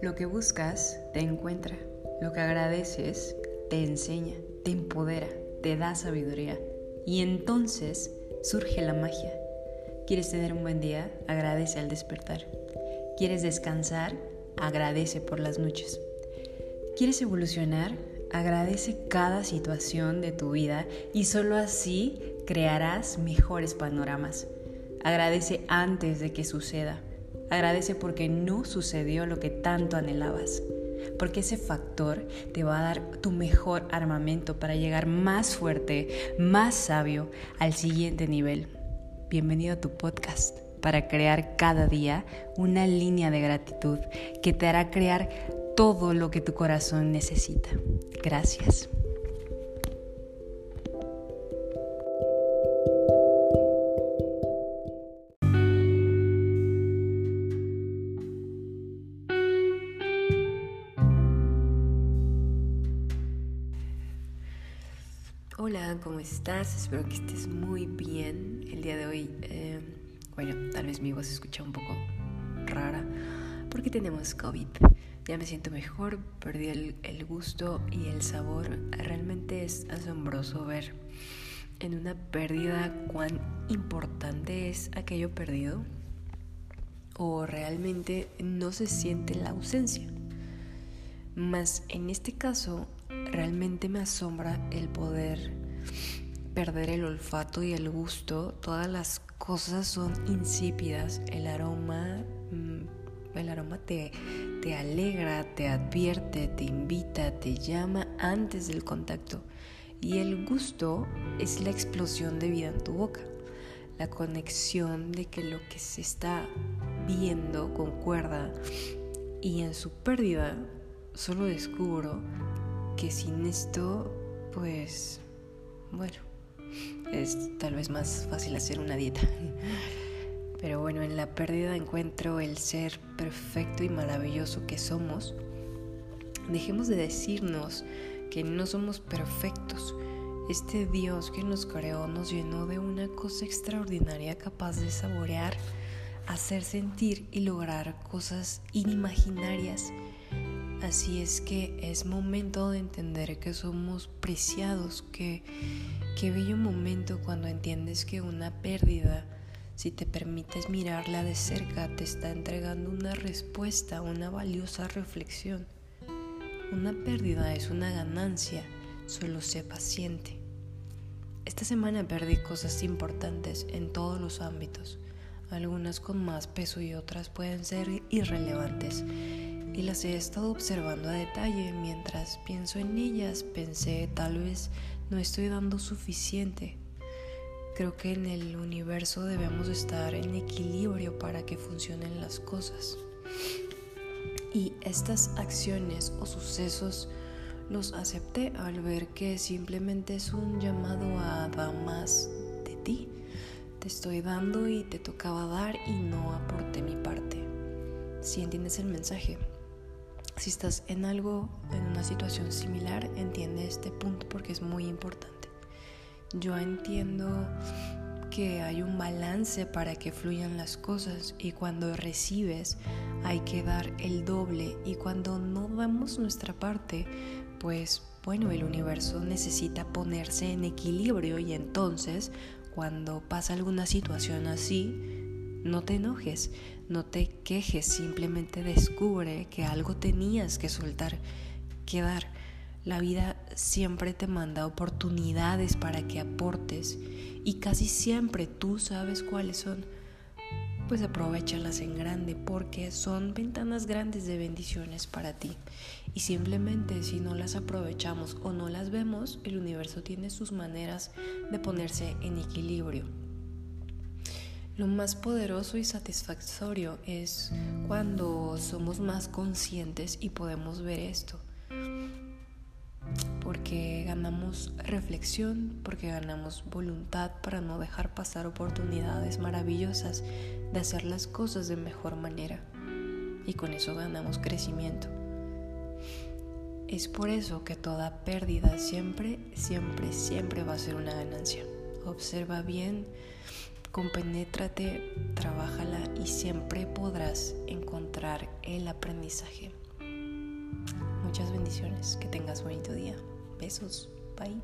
Lo que buscas te encuentra, lo que agradeces te enseña, te empodera, te da sabiduría y entonces surge la magia. ¿Quieres tener un buen día? Agradece al despertar. ¿Quieres descansar? Agradece por las noches. ¿Quieres evolucionar? Agradece cada situación de tu vida y solo así crearás mejores panoramas. Agradece antes de que suceda. Agradece porque no sucedió lo que tanto anhelabas. Porque ese factor te va a dar tu mejor armamento para llegar más fuerte, más sabio al siguiente nivel. Bienvenido a tu podcast para crear cada día una línea de gratitud que te hará crear todo lo que tu corazón necesita. Gracias. Hola, ¿cómo estás? Espero que estés muy bien. El día de hoy, eh, bueno, tal vez mi voz se escucha un poco rara porque tenemos COVID. Ya me siento mejor, perdí el, el gusto y el sabor. Realmente es asombroso ver en una pérdida cuán importante es aquello perdido o realmente no se siente la ausencia. Mas en este caso realmente me asombra el poder perder el olfato y el gusto. Todas las cosas son insípidas. El aroma, mm, el aroma te, te alegra, te advierte, te invita, te llama antes del contacto. Y el gusto es la explosión de vida en tu boca. La conexión de que lo que se está viendo concuerda. Y en su pérdida solo descubro que sin esto, pues, bueno, es tal vez más fácil hacer una dieta. Pero bueno, en la pérdida encuentro el ser perfecto y maravilloso que somos. Dejemos de decirnos que no somos perfectos. Este Dios que nos creó nos llenó de una cosa extraordinaria capaz de saborear, hacer sentir y lograr cosas inimaginarias Así es que es momento de entender que somos preciados, que qué bello momento cuando entiendes que una pérdida, si te permites mirarla de cerca, te está entregando una respuesta, una valiosa reflexión. Una pérdida es una ganancia, solo sé paciente. Esta semana perdí cosas importantes en todos los ámbitos, algunas con más peso y otras pueden ser irrelevantes y las he estado observando a detalle. Mientras pienso en ellas, pensé tal vez no estoy dando suficiente. Creo que en el universo debemos estar en equilibrio para que funcionen las cosas. Y estas acciones o sucesos los acepté al ver que simplemente es un llamado a dar más de ti. Te estoy dando y te tocaba dar y no aporté mi parte. Si entiendes el mensaje. Si estás en algo, en una situación similar, entiende este punto porque es muy importante. Yo entiendo que hay un balance para que fluyan las cosas y cuando recibes hay que dar el doble y cuando no damos nuestra parte, pues bueno, el universo necesita ponerse en equilibrio y entonces cuando pasa alguna situación así, no te enojes, no te quejes, simplemente descubre que algo tenías que soltar, que dar. La vida siempre te manda oportunidades para que aportes y casi siempre tú sabes cuáles son. Pues aprovechalas en grande porque son ventanas grandes de bendiciones para ti. Y simplemente si no las aprovechamos o no las vemos, el universo tiene sus maneras de ponerse en equilibrio. Lo más poderoso y satisfactorio es cuando somos más conscientes y podemos ver esto. Porque ganamos reflexión, porque ganamos voluntad para no dejar pasar oportunidades maravillosas de hacer las cosas de mejor manera. Y con eso ganamos crecimiento. Es por eso que toda pérdida siempre, siempre, siempre va a ser una ganancia. Observa bien Compenétrate, trabájala y siempre podrás encontrar el aprendizaje. Muchas bendiciones, que tengas bonito día. Besos, bye.